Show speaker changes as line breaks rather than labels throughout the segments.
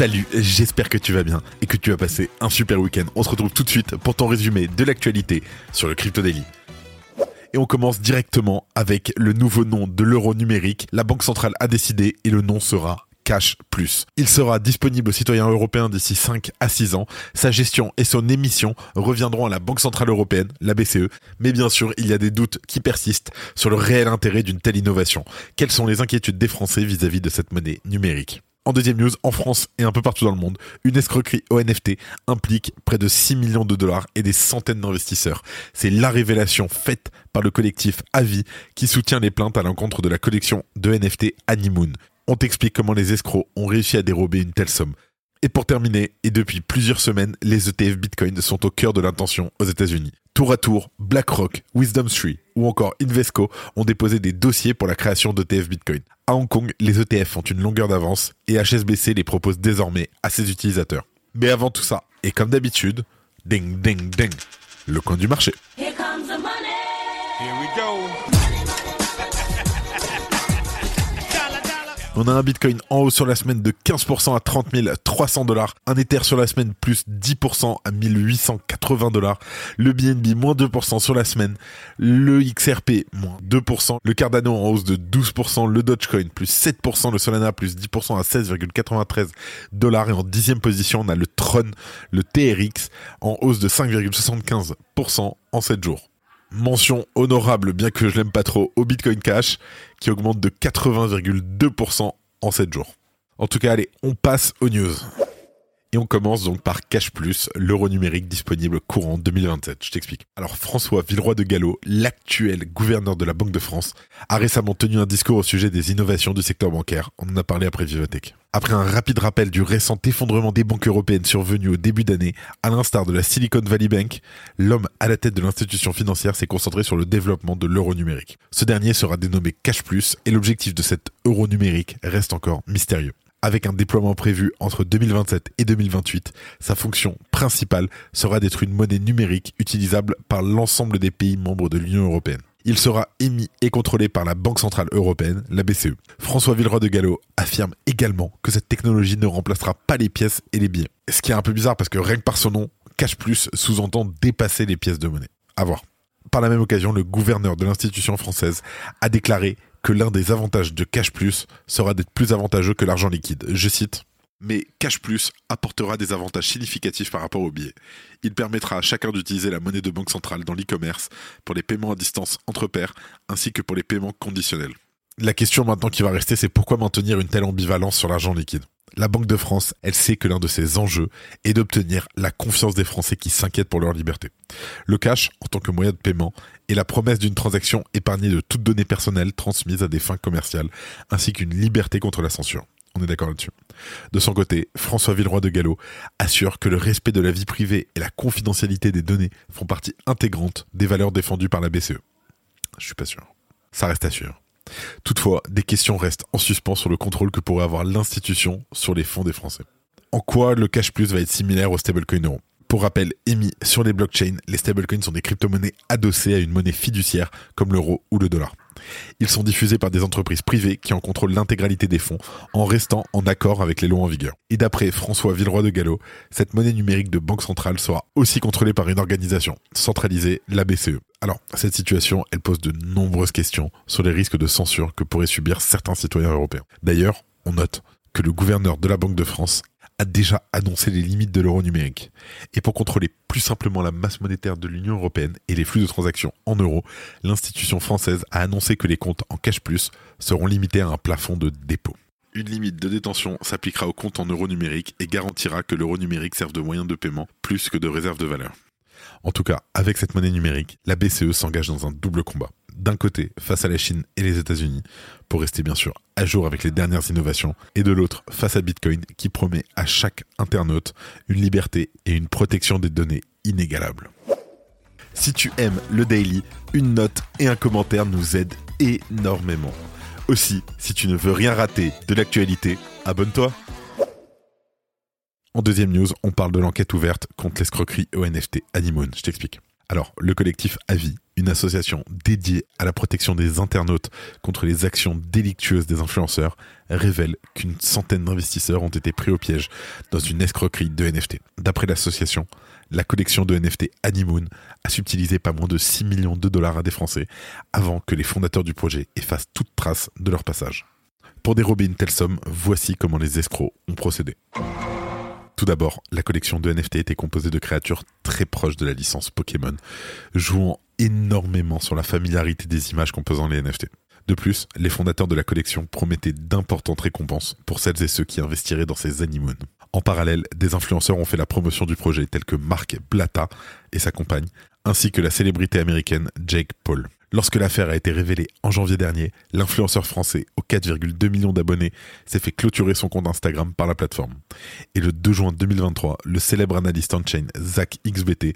Salut, j'espère que tu vas bien et que tu as passé un super week-end. On se retrouve tout de suite pour ton résumé de l'actualité sur le Crypto Daily. Et on commence directement avec le nouveau nom de l'euro numérique. La Banque centrale a décidé et le nom sera Cash Plus. Il sera disponible aux citoyens européens d'ici 5 à 6 ans. Sa gestion et son émission reviendront à la Banque Centrale Européenne, la BCE. Mais bien sûr, il y a des doutes qui persistent sur le réel intérêt d'une telle innovation. Quelles sont les inquiétudes des Français vis-à-vis -vis de cette monnaie numérique? En deuxième news, en France et un peu partout dans le monde, une escroquerie au NFT implique près de 6 millions de dollars et des centaines d'investisseurs. C'est la révélation faite par le collectif Avi qui soutient les plaintes à l'encontre de la collection de NFT Animoon. On t'explique comment les escrocs ont réussi à dérober une telle somme. Et pour terminer, et depuis plusieurs semaines, les ETF Bitcoin sont au cœur de l'intention aux États-Unis. Tour à tour, BlackRock, Wisdom Tree ou encore Invesco ont déposé des dossiers pour la création d'ETF Bitcoin. À Hong Kong, les ETF ont une longueur d'avance et HSBC les propose désormais à ses utilisateurs. Mais avant tout ça, et comme d'habitude, ding ding ding, le coin du marché.
Here comes the money.
Here we go.
On a un Bitcoin en haut sur la semaine de 15% à 30 300 dollars. Un Ether sur la semaine plus 10% à 1880 dollars. Le BNB moins 2% sur la semaine. Le XRP moins 2%. Le Cardano en hausse de 12%. Le Dogecoin plus 7%. Le Solana plus 10% à 16,93 dollars. Et en dixième position, on a le Tron, le TRX en hausse de 5,75% en 7 jours mention honorable, bien que je l'aime pas trop, au Bitcoin Cash, qui augmente de 80,2% en 7 jours. En tout cas, allez, on passe aux news. Et on commence donc par Cash Plus, l'euro numérique disponible courant 2027. Je t'explique. Alors François Villeroy de Gallo, l'actuel gouverneur de la Banque de France, a récemment tenu un discours au sujet des innovations du secteur bancaire. On en a parlé après Vivatech. Après un rapide rappel du récent effondrement des banques européennes survenu au début d'année, à l'instar de la Silicon Valley Bank, l'homme à la tête de l'institution financière s'est concentré sur le développement de l'euro numérique. Ce dernier sera dénommé Cash Plus et l'objectif de cet euro numérique reste encore mystérieux. Avec un déploiement prévu entre 2027 et 2028, sa fonction principale sera d'être une monnaie numérique utilisable par l'ensemble des pays membres de l'Union européenne. Il sera émis et contrôlé par la Banque Centrale Européenne, la BCE. François Villeroy de Gallo affirme également que cette technologie ne remplacera pas les pièces et les billets. Ce qui est un peu bizarre parce que rien que par son nom, Cash Plus sous-entend dépasser les pièces de monnaie. À voir. Par la même occasion, le gouverneur de l'institution française a déclaré que l'un des avantages de Cash Plus sera d'être plus avantageux que l'argent liquide. Je cite mais Cash Plus apportera des avantages significatifs par rapport au billet. Il permettra à chacun d'utiliser la monnaie de banque centrale dans l'e-commerce pour les paiements à distance entre pairs ainsi que pour les paiements conditionnels. La question maintenant qui va rester, c'est pourquoi maintenir une telle ambivalence sur l'argent liquide? La Banque de France, elle sait que l'un de ses enjeux est d'obtenir la confiance des Français qui s'inquiètent pour leur liberté. Le cash, en tant que moyen de paiement, est la promesse d'une transaction épargnée de toutes données personnelles transmises à des fins commerciales, ainsi qu'une liberté contre la censure. On est d'accord là-dessus. De son côté, François Villeroy de Gallo assure que le respect de la vie privée et la confidentialité des données font partie intégrante des valeurs défendues par la BCE. Je suis pas sûr. Ça reste à suivre. Toutefois, des questions restent en suspens sur le contrôle que pourrait avoir l'institution sur les fonds des Français. En quoi le cash plus va être similaire au stablecoin euro? Pour rappel, émis sur les blockchains, les stablecoins sont des crypto-monnaies adossées à une monnaie fiduciaire comme l'euro ou le dollar. Ils sont diffusés par des entreprises privées qui en contrôlent l'intégralité des fonds en restant en accord avec les lois en vigueur. Et d'après François Villeroy de Gallo, cette monnaie numérique de banque centrale sera aussi contrôlée par une organisation centralisée, la BCE. Alors, cette situation, elle pose de nombreuses questions sur les risques de censure que pourraient subir certains citoyens européens. D'ailleurs, on note que le gouverneur de la Banque de France a déjà annoncé les limites de l'euro numérique. Et pour contrôler plus simplement la masse monétaire de l'Union européenne et les flux de transactions en euros, l'institution française a annoncé que les comptes en cash plus seront limités à un plafond de dépôt. Une limite de détention s'appliquera aux comptes en euros numériques et garantira que l'euro numérique serve de moyen de paiement plus que de réserve de valeur. En tout cas, avec cette monnaie numérique, la BCE s'engage dans un double combat. D'un côté, face à la Chine et les États-Unis, pour rester bien sûr à jour avec les dernières innovations, et de l'autre, face à Bitcoin, qui promet à chaque internaute une liberté et une protection des données inégalables. Si tu aimes le daily, une note et un commentaire nous aident énormément. Aussi, si tu ne veux rien rater de l'actualité, abonne-toi. En deuxième news, on parle de l'enquête ouverte contre l'escroquerie au NFT Animoon. Je t'explique. Alors, le collectif AVI, une association dédiée à la protection des internautes contre les actions délictueuses des influenceurs, révèle qu'une centaine d'investisseurs ont été pris au piège dans une escroquerie de NFT. D'après l'association, la collection de NFT Animoon a subtilisé pas moins de 6 millions de dollars à des Français avant que les fondateurs du projet effacent toute trace de leur passage. Pour dérober une telle somme, voici comment les escrocs ont procédé. Tout d'abord, la collection de NFT était composée de créatures très proches de la licence Pokémon, jouant énormément sur la familiarité des images composant les NFT. De plus, les fondateurs de la collection promettaient d'importantes récompenses pour celles et ceux qui investiraient dans ces Animoon. En parallèle, des influenceurs ont fait la promotion du projet tels que Mark Blatta et sa compagne, ainsi que la célébrité américaine Jake Paul. Lorsque l'affaire a été révélée en janvier dernier, l'influenceur français 4,2 millions d'abonnés s'est fait clôturer son compte Instagram par la plateforme. Et le 2 juin 2023, le célèbre analyste on-chain Zach XBT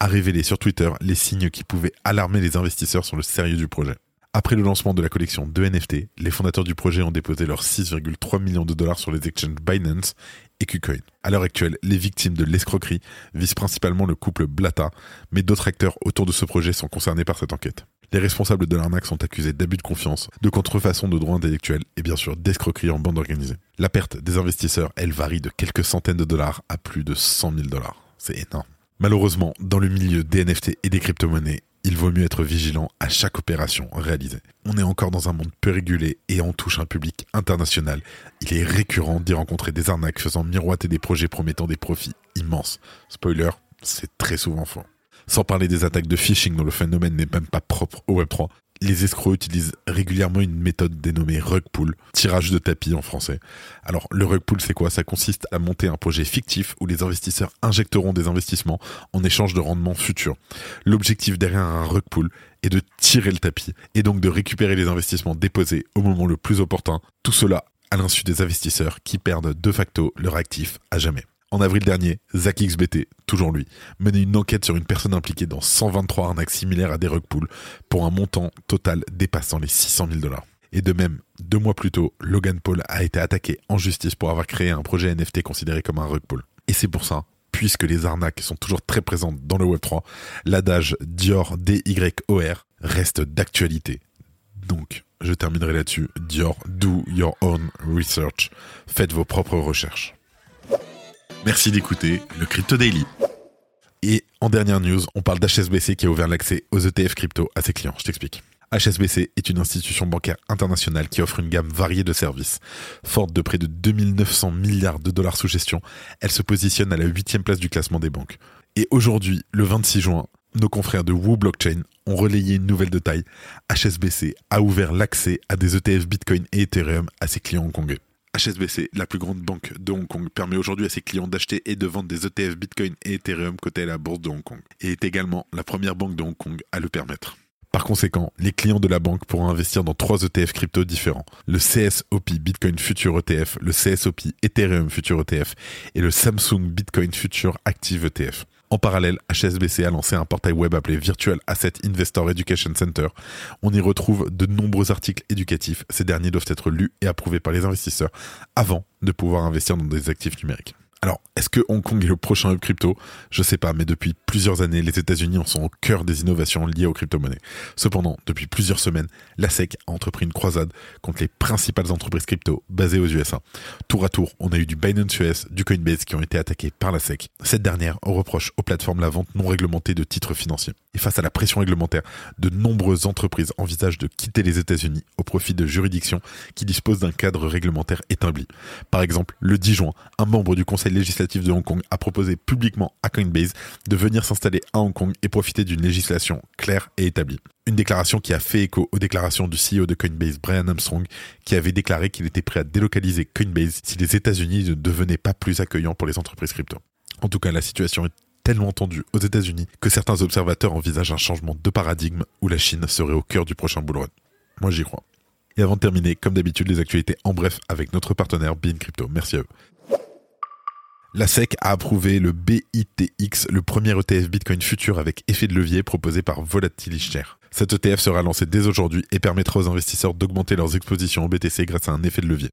a révélé sur Twitter les signes qui pouvaient alarmer les investisseurs sur le sérieux du projet. Après le lancement de la collection de NFT, les fondateurs du projet ont déposé leurs 6,3 millions de dollars sur les exchanges Binance et KuCoin. À l'heure actuelle, les victimes de l'escroquerie visent principalement le couple Blata, mais d'autres acteurs autour de ce projet sont concernés par cette enquête. Les responsables de l'arnaque sont accusés d'abus de confiance, de contrefaçon de droits intellectuels et bien sûr d'escroquerie en bande organisée. La perte des investisseurs, elle varie de quelques centaines de dollars à plus de 100 000 dollars. C'est énorme. Malheureusement, dans le milieu des NFT et des crypto-monnaies, il vaut mieux être vigilant à chaque opération réalisée. On est encore dans un monde peu régulé et on touche un public international. Il est récurrent d'y rencontrer des arnaques faisant miroiter des projets promettant des profits immenses. Spoiler, c'est très souvent faux. Sans parler des attaques de phishing dont le phénomène n'est même pas propre au Web3. Les escrocs utilisent régulièrement une méthode dénommée rug pull, tirage de tapis en français. Alors le rug pull c'est quoi? Ça consiste à monter un projet fictif où les investisseurs injecteront des investissements en échange de rendements futurs. L'objectif derrière un rug pull est de tirer le tapis et donc de récupérer les investissements déposés au moment le plus opportun. Tout cela à l'insu des investisseurs qui perdent de facto leur actif à jamais. En avril dernier, Zach XBT, toujours lui, menait une enquête sur une personne impliquée dans 123 arnaques similaires à des rug pools pour un montant total dépassant les 600 000 dollars. Et de même, deux mois plus tôt, Logan Paul a été attaqué en justice pour avoir créé un projet NFT considéré comme un rug pool. Et c'est pour ça, puisque les arnaques sont toujours très présentes dans le Web3, l'adage Dior DYOR reste d'actualité. Donc, je terminerai là-dessus. Dior, do your own research. Faites vos propres recherches. Merci d'écouter le Crypto Daily. Et en dernière news, on parle d'HSBC qui a ouvert l'accès aux ETF crypto à ses clients. Je t'explique. HSBC est une institution bancaire internationale qui offre une gamme variée de services. Forte de près de 2900 milliards de dollars sous gestion, elle se positionne à la huitième place du classement des banques. Et aujourd'hui, le 26 juin, nos confrères de Woo Blockchain ont relayé une nouvelle de taille. HSBC a ouvert l'accès à des ETF Bitcoin et Ethereum à ses clients hongkongais. HSBC, la plus grande banque de Hong Kong, permet aujourd'hui à ses clients d'acheter et de vendre des ETF Bitcoin et Ethereum cotés à la bourse de Hong Kong, et est également la première banque de Hong Kong à le permettre. Par conséquent, les clients de la banque pourront investir dans trois ETF crypto différents. Le CSOP Bitcoin Future ETF, le CSOP Ethereum Future ETF et le Samsung Bitcoin Future Active ETF. En parallèle, HSBC a lancé un portail web appelé Virtual Asset Investor Education Center. On y retrouve de nombreux articles éducatifs. Ces derniers doivent être lus et approuvés par les investisseurs avant de pouvoir investir dans des actifs numériques. Alors, est-ce que Hong Kong est le prochain hub crypto? Je sais pas, mais depuis plusieurs années, les États-Unis en sont au cœur des innovations liées aux crypto-monnaies. Cependant, depuis plusieurs semaines, la SEC a entrepris une croisade contre les principales entreprises crypto basées aux USA. Tour à tour, on a eu du Binance US, du Coinbase qui ont été attaqués par la SEC. Cette dernière reproche aux plateformes la vente non réglementée de titres financiers. Et face à la pression réglementaire, de nombreuses entreprises envisagent de quitter les États-Unis au profit de juridictions qui disposent d'un cadre réglementaire établi. Par exemple, le 10 juin, un membre du Conseil législatif de Hong Kong a proposé publiquement à Coinbase de venir s'installer à Hong Kong et profiter d'une législation claire et établie. Une déclaration qui a fait écho aux déclarations du CEO de Coinbase, Brian Armstrong, qui avait déclaré qu'il était prêt à délocaliser Coinbase si les États-Unis ne devenaient pas plus accueillants pour les entreprises crypto. En tout cas, la situation est tellement tendue aux États-Unis que certains observateurs envisagent un changement de paradigme où la Chine serait au cœur du prochain bull run. Moi j'y crois. Et avant de terminer, comme d'habitude, les actualités en bref avec notre partenaire Bean Crypto. Merci à eux. La SEC a approuvé le BITX, le premier ETF Bitcoin futur avec effet de levier proposé par Volatility Cet ETF sera lancé dès aujourd'hui et permettra aux investisseurs d'augmenter leurs expositions au BTC grâce à un effet de levier.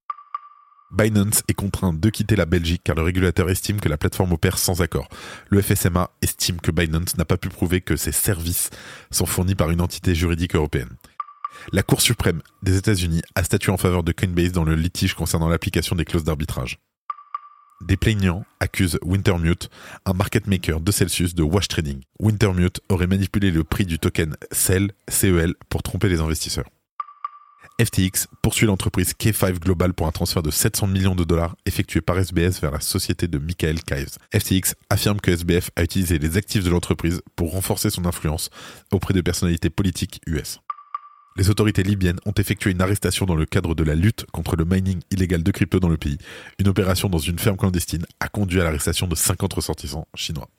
Binance est contraint de quitter la Belgique car le régulateur estime que la plateforme opère sans accord. Le FSMA estime que Binance n'a pas pu prouver que ses services sont fournis par une entité juridique européenne. La Cour suprême des États-Unis a statué en faveur de Coinbase dans le litige concernant l'application des clauses d'arbitrage. Des plaignants accusent Wintermute, un market maker de Celsius, de wash trading. Wintermute aurait manipulé le prix du token CEL, CEL, pour tromper les investisseurs. FTX poursuit l'entreprise K5 Global pour un transfert de 700 millions de dollars effectué par SBS vers la société de Michael Kives. FTX affirme que SBF a utilisé les actifs de l'entreprise pour renforcer son influence auprès de personnalités politiques US les autorités libyennes ont effectué une arrestation dans le cadre de la lutte contre le mining illégal de crypto dans le pays. Une opération dans une ferme clandestine a conduit à l'arrestation de 50 ressortissants chinois.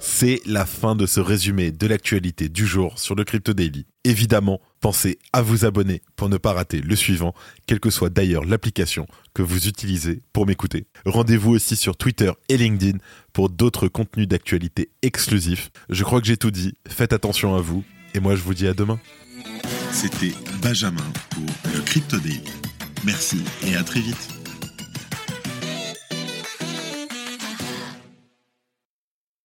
C'est la fin de ce résumé de l'actualité du jour sur le Crypto Daily. Évidemment, pensez à vous abonner pour ne pas rater le suivant, quelle que soit d'ailleurs l'application que vous utilisez pour m'écouter. Rendez-vous aussi sur Twitter et LinkedIn pour d'autres contenus d'actualité exclusifs. Je crois que j'ai tout dit, faites attention à vous, et moi je vous dis à demain.
C'était Benjamin pour le Crypto Daily. Merci et à très vite.